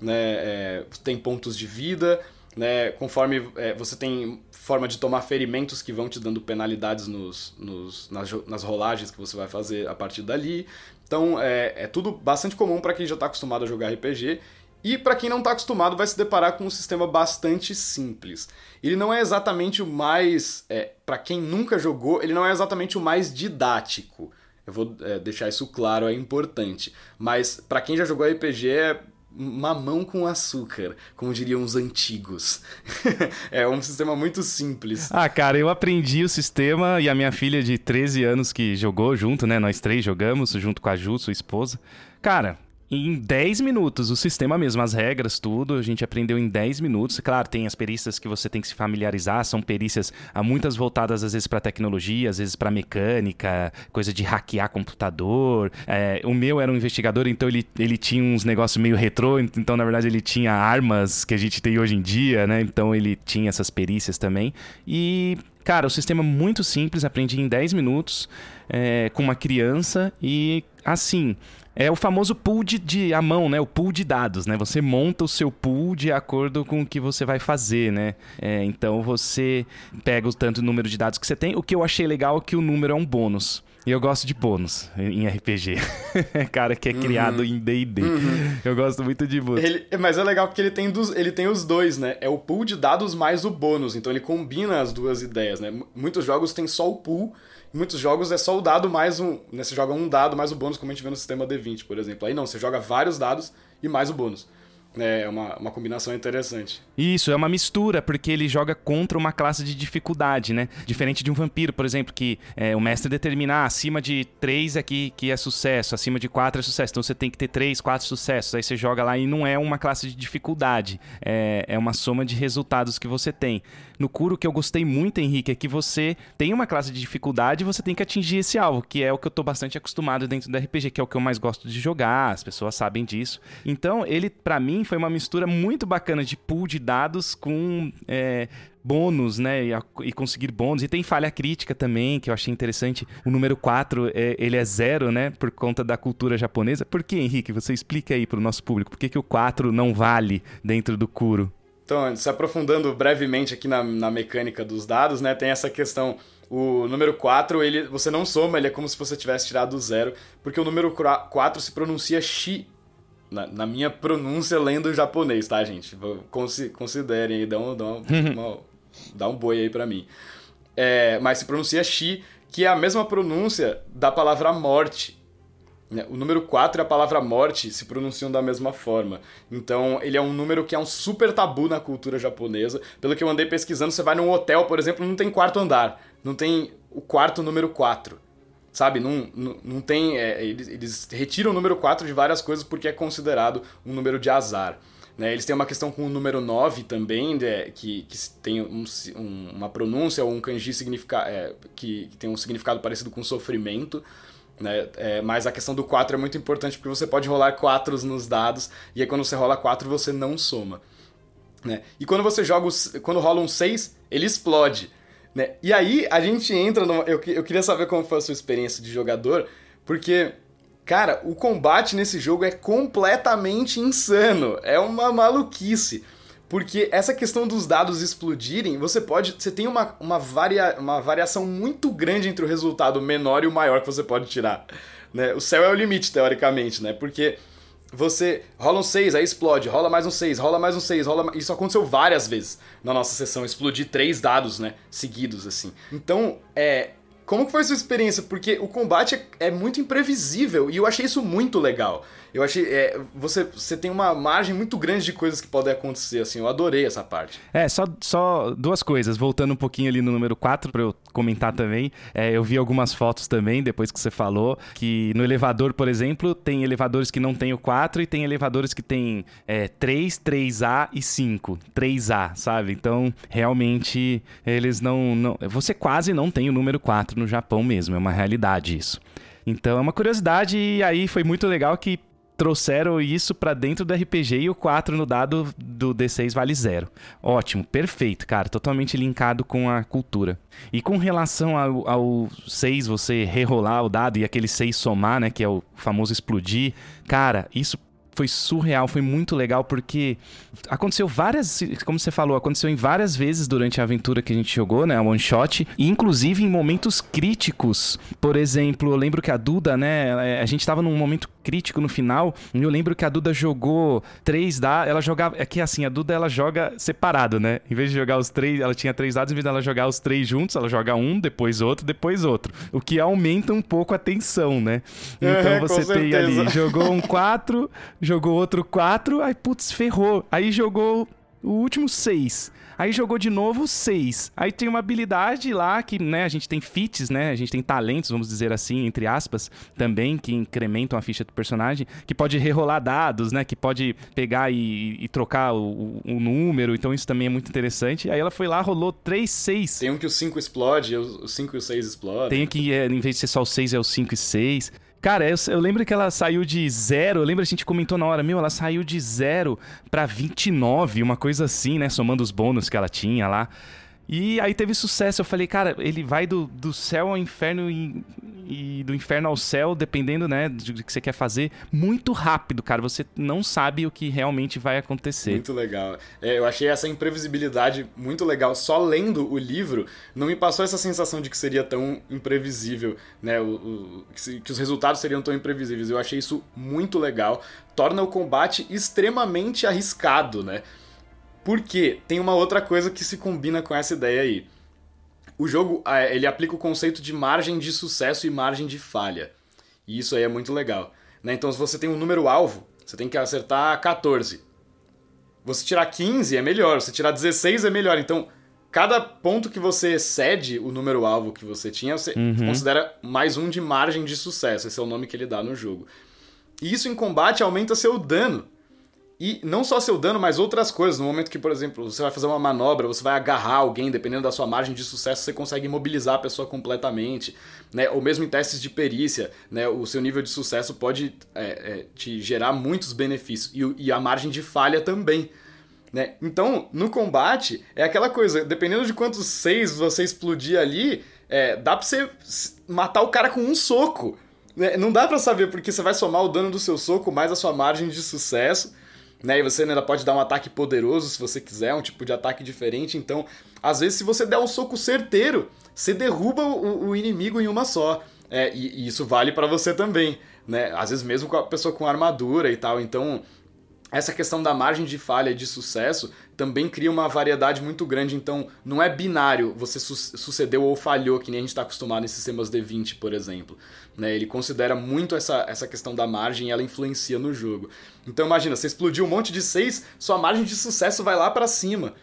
né? É, tem pontos de vida, né? Conforme é, você tem forma de tomar ferimentos que vão te dando penalidades nos, nos nas, nas, rolagens que você vai fazer a partir dali. Então é, é tudo bastante comum para quem já está acostumado a jogar RPG. E para quem não está acostumado, vai se deparar com um sistema bastante simples. Ele não é exatamente o mais. É, para quem nunca jogou, ele não é exatamente o mais didático. Eu vou é, deixar isso claro, é importante. Mas para quem já jogou RPG é mamão com açúcar, como diriam os antigos. é um sistema muito simples. Ah, cara, eu aprendi o sistema e a minha filha de 13 anos que jogou junto, né? Nós três jogamos junto com a Ju, sua esposa. Cara, em 10 minutos, o sistema mesmo, as regras, tudo, a gente aprendeu em 10 minutos. Claro, tem as perícias que você tem que se familiarizar, são perícias há muitas voltadas às vezes para tecnologia, às vezes para mecânica, coisa de hackear computador. É, o meu era um investigador, então ele, ele tinha uns negócios meio retrô, então na verdade ele tinha armas que a gente tem hoje em dia, né? Então ele tinha essas perícias também. E Cara, o sistema é muito simples, aprendi em 10 minutos é, com uma criança e assim. É o famoso pool de, de, a mão, né? O pool de dados, né? Você monta o seu pool de acordo com o que você vai fazer, né? É, então você pega o tanto número de dados que você tem. O que eu achei legal é que o número é um bônus. E eu gosto de bônus em RPG. Cara que é uhum. criado em D&D. Uhum. Eu gosto muito de bônus. Ele, mas é legal porque ele tem, dos, ele tem os dois, né? É o pool de dados mais o bônus. Então ele combina as duas ideias, né? Muitos jogos tem só o pool em muitos jogos é só o dado mais um. Né, você joga um dado mais o bônus, como a gente vê no sistema D20, por exemplo. Aí não, você joga vários dados e mais o bônus. É uma, uma combinação interessante. Isso, é uma mistura, porque ele joga contra uma classe de dificuldade, né? Diferente de um vampiro, por exemplo, que é, o mestre determinar ah, acima de 3 aqui que é sucesso, acima de 4 é sucesso. Então você tem que ter 3, 4 sucessos. Aí você joga lá e não é uma classe de dificuldade. É, é uma soma de resultados que você tem. No Kuro, que eu gostei muito, Henrique, é que você tem uma classe de dificuldade e você tem que atingir esse alvo, que é o que eu tô bastante acostumado dentro do RPG, que é o que eu mais gosto de jogar, as pessoas sabem disso. Então, ele, para mim, foi uma mistura muito bacana de pool de dados com é, bônus, né? E, e, conseguir bônus. E tem falha crítica também, que eu achei interessante. O número 4, é, ele é zero, né? Por conta da cultura japonesa. Por que, Henrique? Você explica aí pro nosso público. Por que, que o 4 não vale dentro do Kuro? Então, se aprofundando brevemente aqui na, na mecânica dos dados, né, tem essa questão. O número 4, ele, você não soma, ele é como se você tivesse tirado zero, porque o número 4 se pronuncia shi. Na, na minha pronúncia lendo japonês, tá, gente? Considerem aí, dá um, dá um, uma, dá um boi aí pra mim. É, mas se pronuncia shi, que é a mesma pronúncia da palavra morte. Né? O número 4 e a palavra morte se pronunciam da mesma forma. Então, ele é um número que é um super tabu na cultura japonesa. Pelo que eu andei pesquisando, você vai num hotel, por exemplo, não tem quarto andar. Não tem o quarto número 4. Sabe? Não, não, não tem. É, eles, eles retiram o número 4 de várias coisas porque é considerado um número de azar. Né? Eles têm uma questão com o número 9 também, que, que tem um, um, uma pronúncia ou um kanji significa, é, que, que tem um significado parecido com sofrimento. Né? É, mas a questão do 4 é muito importante porque você pode rolar 4 nos dados e aí quando você rola 4 você não soma. Né? E quando você joga, quando rola um 6, ele explode. Né? E aí a gente entra. Eu, eu queria saber como foi a sua experiência de jogador, porque, cara, o combate nesse jogo é completamente insano. É uma maluquice. Porque essa questão dos dados explodirem, você pode. Você tem uma, uma, varia, uma variação muito grande entre o resultado menor e o maior que você pode tirar. Né? O céu é o limite, teoricamente, né? Porque você rola um 6, aí explode, rola mais um 6, rola mais um 6, rola. Isso aconteceu várias vezes na nossa sessão, explodir três dados, né? Seguidos, assim. Então, é. Como que foi a sua experiência? Porque o combate é, é muito imprevisível e eu achei isso muito legal. Eu achei. É, você, você tem uma margem muito grande de coisas que podem acontecer, assim. Eu adorei essa parte. É, só, só duas coisas. Voltando um pouquinho ali no número 4, pra eu comentar também. É, eu vi algumas fotos também, depois que você falou, que no elevador, por exemplo, tem elevadores que não tem o 4 e tem elevadores que tem é, 3, 3A e 5. 3A, sabe? Então, realmente, eles não, não. Você quase não tem o número 4 no Japão mesmo. É uma realidade isso. Então é uma curiosidade e aí foi muito legal que trouxeram isso para dentro do RPG e o 4 no dado do D6 vale zero. Ótimo, perfeito, cara, totalmente linkado com a cultura. E com relação ao, ao 6, você rerolar o dado e aquele 6 somar, né, que é o famoso explodir, cara, isso foi surreal, foi muito legal, porque aconteceu várias, como você falou, aconteceu em várias vezes durante a aventura que a gente jogou, né, a one shot, e inclusive em momentos críticos. Por exemplo, eu lembro que a Duda, né, a gente tava num momento crítico no final, e eu lembro que a Duda jogou três dados, ela jogava, é que assim, a Duda ela joga separado, né? Em vez de jogar os três, ela tinha três dados, em vez dela jogar os três juntos, ela joga um, depois outro, depois outro, o que aumenta um pouco a tensão, né? Então é, você tem ali, jogou um quatro jogou outro 4, aí putz, ferrou. Aí jogou o último 6. Aí jogou de novo 6. Aí tem uma habilidade lá que, né, a gente tem feats, né? A gente tem talentos, vamos dizer assim, entre aspas, também, que incrementam a ficha do personagem, que pode rerolar dados, né? Que pode pegar e, e trocar o, o, número, então isso também é muito interessante. Aí ela foi lá, rolou 3, 6. Tem um que o 5 explode, o 5 e o 6 explodem. Tem que, é, em vez de ser só o 6, é o 5 e 6. Cara, eu, eu, lembro que ela saiu de zero. Eu lembro a gente comentou na hora, meu, ela saiu de zero pra 29, uma coisa assim, né? Somando os bônus que ela tinha lá. E aí teve sucesso. Eu falei, cara, ele vai do, do céu ao inferno e, e, do inferno ao céu, dependendo, né, do que você quer fazer, muito rápido, cara. Você não sabe o que realmente vai acontecer. Muito legal. É, eu achei essa imprevisibilidade muito legal. Só lendo o livro, não me passou essa sensação de que seria tão imprevisível, né? O, o que, que os resultados seriam tão imprevisíveis. Eu achei isso muito legal. Torna o combate extremamente arriscado, né? Porque tem uma outra coisa que se combina com essa ideia aí. O jogo ele aplica o conceito de margem de sucesso e margem de falha. E isso aí é muito legal. Né? Então, se você tem um número alvo, você tem que acertar 14. Você tirar 15 é melhor, você tirar 16 é melhor. Então, cada ponto que você excede o número alvo que você tinha, você uhum. considera mais um de margem de sucesso. Esse é o nome que ele dá no jogo. E isso em combate aumenta seu dano. E não só seu dano, mas outras coisas. No momento que, por exemplo, você vai fazer uma manobra, você vai agarrar alguém, dependendo da sua margem de sucesso, você consegue imobilizar a pessoa completamente. Né? Ou mesmo em testes de perícia, né? o seu nível de sucesso pode é, é, te gerar muitos benefícios. E, e a margem de falha também. Né? Então, no combate, é aquela coisa, dependendo de quantos seis você explodir ali, é, dá pra você matar o cara com um soco. Né? Não dá para saber, porque você vai somar o dano do seu soco mais a sua margem de sucesso né? E você ainda pode dar um ataque poderoso se você quiser, um tipo de ataque diferente. Então, às vezes, se você der um soco certeiro, você derruba o, o inimigo em uma só. É, e, e, isso vale para você também, né? Às vezes mesmo com a pessoa com armadura e tal. Então, essa questão da margem de falha e de sucesso também cria uma variedade muito grande. Então, não é binário você su sucedeu ou falhou, que nem a gente está acostumado em sistemas D20, por exemplo. Né? Ele considera muito essa, essa questão da margem e ela influencia no jogo. Então, imagina, você explodiu um monte de 6, sua margem de sucesso vai lá para cima.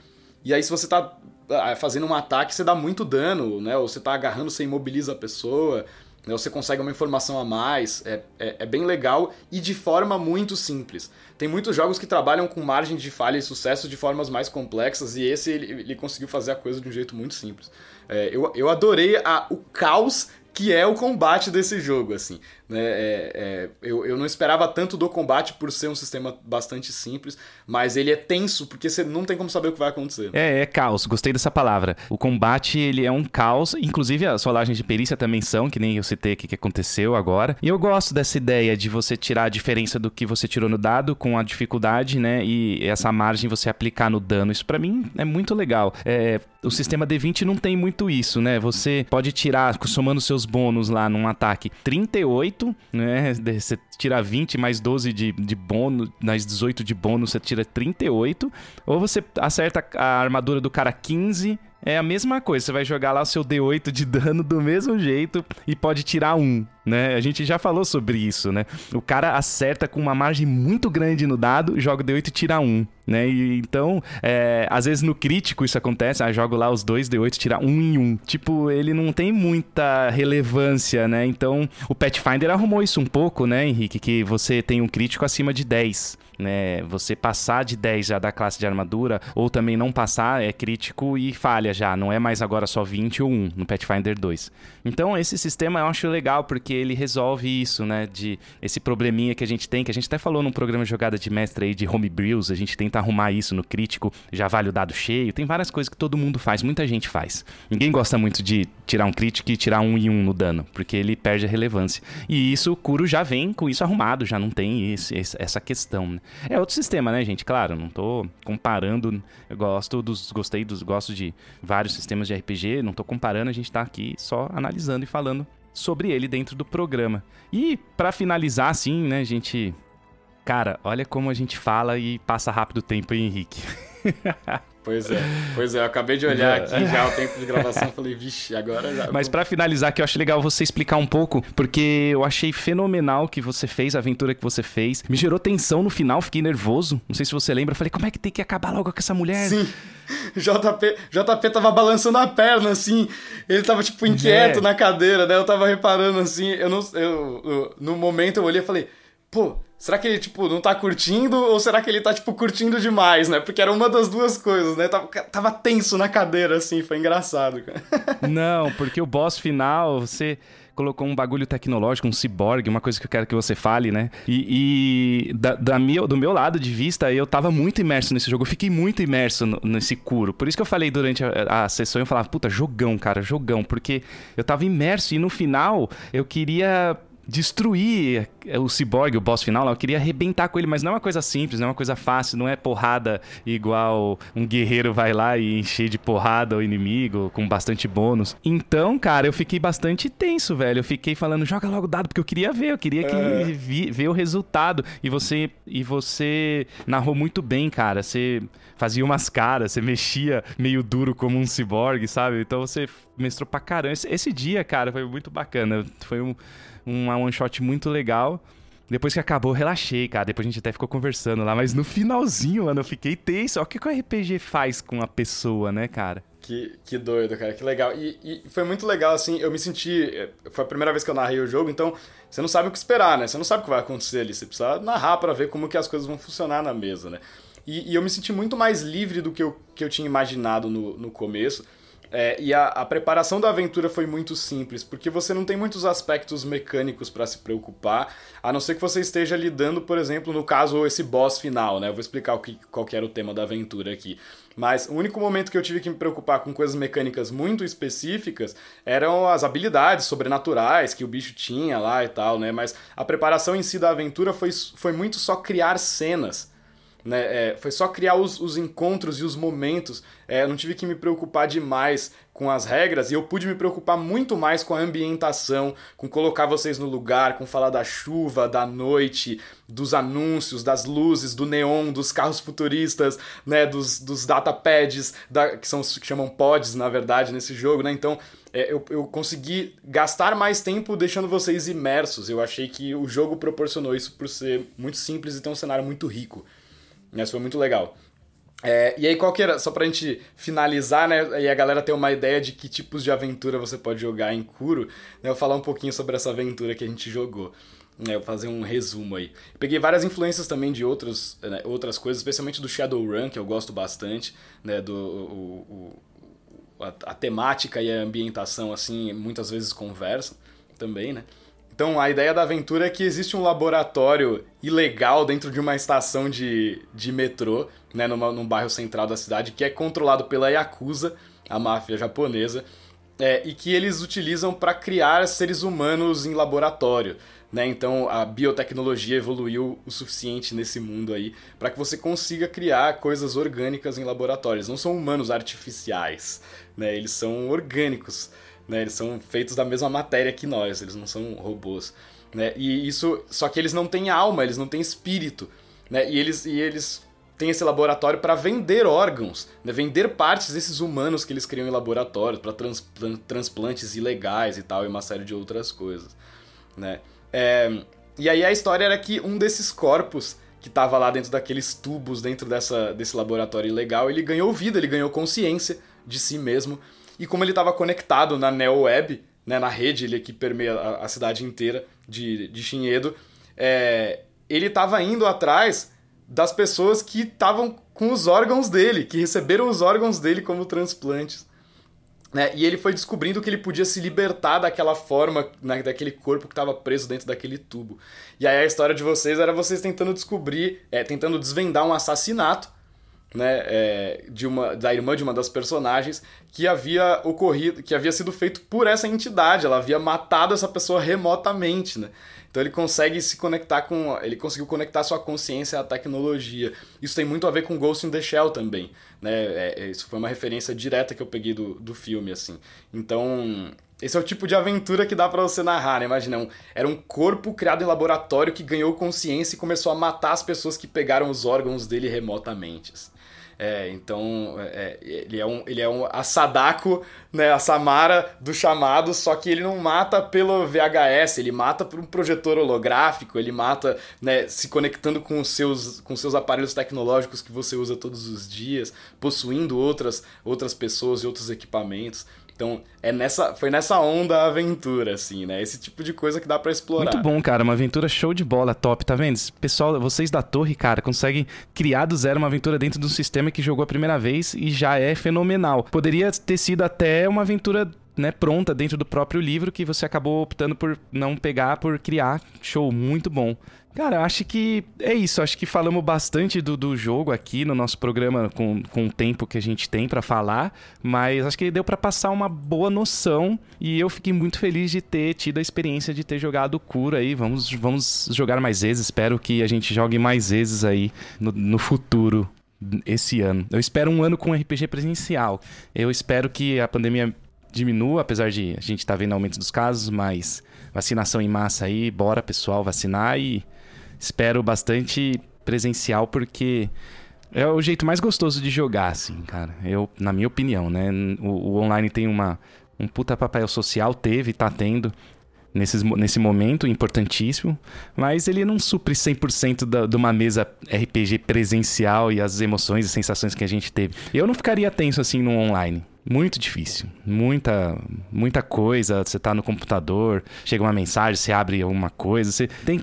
E aí, se você está ah, fazendo um ataque, você dá muito dano, né? Ou você está agarrando, você imobiliza a pessoa. Né? Você consegue uma informação a mais, é, é, é, bem legal e de forma muito simples. Tem muitos jogos que trabalham com margem de falha e sucesso de formas mais complexas e esse ele, ele conseguiu fazer a coisa de um jeito muito simples. É, eu, eu adorei a, o caos que é o combate desse jogo, assim. Né? É, é, eu, eu não esperava tanto do combate por ser um sistema bastante simples, mas ele é tenso, porque você não tem como saber o que vai acontecer. É, é caos, gostei dessa palavra. O combate, ele é um caos, inclusive as rolagens de perícia também são, que nem eu citei aqui que aconteceu agora. E eu gosto dessa ideia de você tirar a diferença do que você tirou no dado com a dificuldade, né, e essa margem você aplicar no dano. Isso para mim é muito legal. É, o sistema D20 não tem muito isso, né? Você pode tirar, somando seus bônus lá num ataque, 38, né? Você tira 20 mais 12 de, de bônus, mais 18 de bônus, você tira 38. Ou você acerta a armadura do cara 15 é a mesma coisa, você vai jogar lá o seu D8 de dano do mesmo jeito e pode tirar um, né? A gente já falou sobre isso, né? O cara acerta com uma margem muito grande no dado, joga o D8 e tira um, né? E, então, é, às vezes no crítico isso acontece, ah, jogo lá os dois D8 tira um em um. Tipo, ele não tem muita relevância, né? Então, o Pathfinder arrumou isso um pouco, né, Henrique? Que você tem um crítico acima de 10 né? Você passar de 10 já da classe de armadura, ou também não passar, é crítico e falha já. Não é mais agora só 20 ou 1 no Pathfinder 2. Então, esse sistema eu acho legal, porque ele resolve isso, né? De esse probleminha que a gente tem, que a gente até falou num programa de jogada de mestre aí de homebrews, a gente tenta arrumar isso no crítico, já vale o dado cheio. Tem várias coisas que todo mundo faz, muita gente faz. Ninguém gosta muito de tirar um crítico e tirar um e um no dano, porque ele perde a relevância. E isso, o Kuro já vem com isso arrumado, já não tem esse, essa questão, né? É outro sistema, né, gente? Claro, não tô comparando. Eu gosto dos. Gostei dos. Gosto de vários sistemas de RPG. Não tô comparando, a gente tá aqui só analisando e falando sobre ele dentro do programa. E para finalizar, assim, né, gente. Cara, olha como a gente fala e passa rápido o tempo, hein, Henrique? Pois é, pois é, eu acabei de olhar aqui já o tempo de gravação, falei, vixe, agora já. Mas para finalizar, que eu acho legal você explicar um pouco, porque eu achei fenomenal que você fez, a aventura que você fez. Me gerou tensão no final, fiquei nervoso. Não sei se você lembra, falei, como é que tem que acabar logo com essa mulher? Sim. JP, JP tava balançando a perna, assim. Ele tava, tipo, inquieto é. na cadeira, né? Eu tava reparando assim. Eu não. Eu, eu, no momento eu olhei e falei, pô, será que ele, tipo, não tá curtindo ou será que ele tá, tipo, curtindo demais, né? Porque era uma das duas coisas, né? Tava, tava tenso na cadeira, assim, foi engraçado, cara. Não, porque o boss final, você colocou um bagulho tecnológico, um ciborgue, uma coisa que eu quero que você fale, né? E, e da, da do meu lado de vista, eu tava muito imerso nesse jogo. Eu fiquei muito imerso no, nesse curo. Por isso que eu falei durante a, a sessão, eu falava, puta, jogão, cara, jogão. Porque eu tava imerso e no final eu queria destruir o cyborg, o boss final, eu queria arrebentar com ele, mas não é uma coisa simples, não é uma coisa fácil, não é porrada igual um guerreiro vai lá e encher de porrada o inimigo com bastante bônus. Então, cara, eu fiquei bastante tenso, velho. Eu fiquei falando, joga logo dado, porque eu queria ver, eu queria que é. vi, ver o resultado. E você e você narrou muito bem, cara. Você fazia umas caras, você mexia meio duro como um cyborg, sabe? Então você mestrou pra caramba. Esse, esse dia, cara, foi muito bacana. Foi um uma one shot muito legal. Depois que acabou, relaxei, cara. Depois a gente até ficou conversando lá. Mas no finalzinho, mano, eu fiquei tenso. Olha o que, que o RPG faz com a pessoa, né, cara? Que, que doido, cara. Que legal. E, e, foi muito legal, assim. Eu me senti. Foi a primeira vez que eu narrei o jogo, então você não sabe o que esperar, né? Você não sabe o que vai acontecer ali. Você precisa narrar para ver como que as coisas vão funcionar na mesa, né? E, e, eu me senti muito mais livre do que eu, que eu tinha imaginado no, no começo. É, e a, a, preparação da aventura foi muito simples, porque você não tem muitos aspectos mecânicos para se preocupar, a não ser que você esteja lidando, por exemplo, no caso, esse boss final, né? Eu vou explicar o que, qual que era o tema da aventura aqui. Mas o único momento que eu tive que me preocupar com coisas mecânicas muito específicas eram as habilidades sobrenaturais que o bicho tinha lá e tal, né? Mas a preparação em si da aventura foi, foi muito só criar cenas né? É, foi só criar os, os encontros e os momentos. É, eu não tive que me preocupar demais com as regras e eu pude me preocupar muito mais com a ambientação, com colocar vocês no lugar, com falar da chuva, da noite, dos anúncios, das luzes, do neon, dos carros futuristas, né? Dos, dos datapads, da, que são que chamam pods, na verdade, nesse jogo, né? Então. É, eu, eu consegui gastar mais tempo deixando vocês imersos. Eu achei que o jogo proporcionou isso por ser muito simples e ter um cenário muito rico. Isso foi muito legal. É, e aí, qual que era, só pra gente finalizar, né, e a galera ter uma ideia de que tipos de aventura você pode jogar em Kuro, né, eu falar um pouquinho sobre essa aventura que a gente jogou. Né, eu fazer um resumo aí. Peguei várias influências também de outros, né, outras coisas, especialmente do Shadowrun, que eu gosto bastante, né, do, o, o, a, a temática e a ambientação, assim, muitas vezes conversam também, né. Então, a ideia da aventura é que existe um laboratório ilegal dentro de uma estação de, de metrô, né, numa, num bairro central da cidade, que é controlado pela Yakuza, a máfia japonesa, é, e que eles utilizam para criar seres humanos em laboratório. Né? Então, a biotecnologia evoluiu o suficiente nesse mundo aí para que você consiga criar coisas orgânicas em laboratórios. Não são humanos artificiais, né? eles são orgânicos. Né? Eles são feitos da mesma matéria que nós, eles não são robôs. Né? E isso. Só que eles não têm alma, eles não têm espírito. Né? E eles. E eles têm esse laboratório para vender órgãos, né? vender partes desses humanos que eles criam em laboratórios para transplantes ilegais e tal, e uma série de outras coisas. Né? É, e aí a história era que um desses corpos que estava lá dentro daqueles tubos, dentro dessa, desse laboratório ilegal, ele ganhou vida, ele ganhou consciência de si mesmo e como ele estava conectado na Neo Web, né, na rede ele que permeia a, a cidade inteira de, de é, ele estava indo atrás das pessoas que estavam com os órgãos dele, que receberam os órgãos dele como transplantes. Né? E ele foi descobrindo que ele podia se libertar daquela forma, né, daquele corpo que estava preso dentro daquele tubo. E aí a história de vocês era vocês tentando descobrir, é, tentando desvendar um assassinato né, é, de uma, da irmã de uma das personagens que havia ocorrido, que havia sido feito por essa entidade, ela havia matado essa pessoa remotamente, né? Então ele consegue se conectar com, ele conseguiu conectar sua consciência à tecnologia. Isso tem muito a ver com Ghost in the Shell também, né? É, é, isso foi uma referência direta que eu peguei do, do filme, assim. Então esse é o tipo de aventura que dá para você narrar, né? Imagina, um, era um corpo criado em laboratório que ganhou consciência e começou a matar as pessoas que pegaram os órgãos dele remotamente. Assim. É, então, é, ele é um, ele é um a Sadako, né, a Samara do chamado, só que ele não mata pelo VHS, ele mata por um projetor holográfico, ele mata, né, se conectando com os seus com seus aparelhos tecnológicos que você usa todos os dias, possuindo outras outras pessoas e outros equipamentos. Então, é nessa, foi nessa onda a aventura, assim, né? Esse tipo de coisa que dá para explorar. Muito bom, cara. Uma aventura show de bola, top, tá vendo? Pessoal, vocês da torre, cara, conseguem criar do zero uma aventura dentro de um sistema que jogou a primeira vez e já é fenomenal. Poderia ter sido até uma aventura né, pronta dentro do próprio livro que você acabou optando por não pegar, por criar. Show, muito bom. Cara, acho que é isso. Acho que falamos bastante do, do jogo aqui no nosso programa com, com o tempo que a gente tem para falar, mas acho que deu para passar uma boa noção e eu fiquei muito feliz de ter tido a experiência de ter jogado Cura aí. Vamos, vamos jogar mais vezes. Espero que a gente jogue mais vezes aí no, no futuro esse ano. Eu espero um ano com RPG presencial. Eu espero que a pandemia diminua, apesar de a gente estar tá vendo aumento dos casos, mas vacinação em massa aí, bora pessoal vacinar e espero bastante presencial porque é o jeito mais gostoso de jogar, assim, cara. Eu, na minha opinião, né? O, o online tem uma, um puta papel social, teve, tá tendo nesses, nesse momento importantíssimo, mas ele não supre 100% da, de uma mesa RPG presencial e as emoções e sensações que a gente teve. Eu não ficaria tenso assim no online. Muito difícil. Muita, muita coisa. Você tá no computador, chega uma mensagem, você abre alguma coisa. Você tem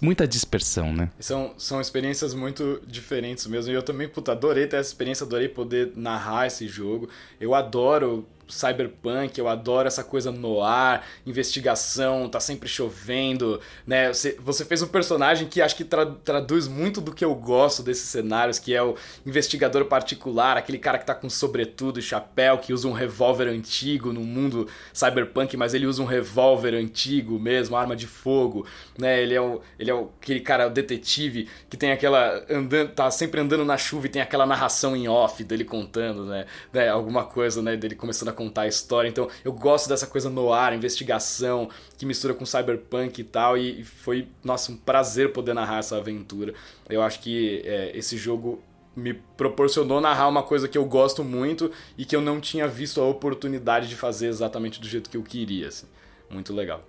muita dispersão, né? São, são experiências muito diferentes mesmo. E eu também, puta, adorei ter essa experiência, adorei poder narrar esse jogo. Eu adoro cyberpunk, eu adoro essa coisa no ar, investigação, tá sempre chovendo, né? Você, você fez um personagem que acho que tra traduz muito do que eu gosto desses cenários, que é o investigador particular, aquele cara que tá com sobretudo e chapéu, que usa um revólver antigo no mundo cyberpunk, mas ele usa um revólver antigo mesmo, arma de fogo, né? Ele é, o, ele é o, aquele cara, o detetive, que tem aquela. andando, tá sempre andando na chuva e tem aquela narração em off dele contando, né? né? Alguma coisa, né? Dele começando a contar a história. Então eu gosto dessa coisa no ar, investigação, que mistura com cyberpunk e tal. E foi, nossa, um prazer poder narrar essa aventura. Eu acho que é, esse jogo me proporcionou narrar uma coisa que eu gosto muito e que eu não tinha visto a oportunidade de fazer exatamente do jeito que eu queria. Assim. Muito legal.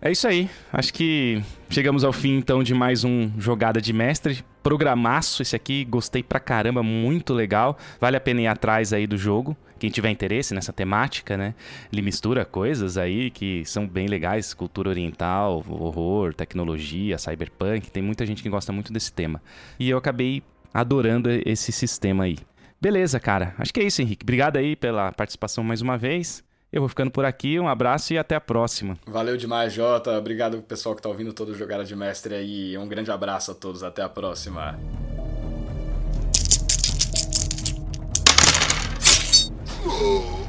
É isso aí. Acho que chegamos ao fim então de mais um Jogada de Mestre. Programaço esse aqui, gostei pra caramba, muito legal. Vale a pena ir atrás aí do jogo. Quem tiver interesse nessa temática, né? Ele mistura coisas aí que são bem legais, cultura oriental, horror, tecnologia, cyberpunk. Tem muita gente que gosta muito desse tema. E eu acabei adorando esse sistema aí. Beleza, cara. Acho que é isso, Henrique. Obrigado aí pela participação mais uma vez. Eu vou ficando por aqui, um abraço e até a próxima. Valeu demais, Jota. Obrigado pessoal que está ouvindo todo Jogada de Mestre aí. Um grande abraço a todos, até a próxima. Oh.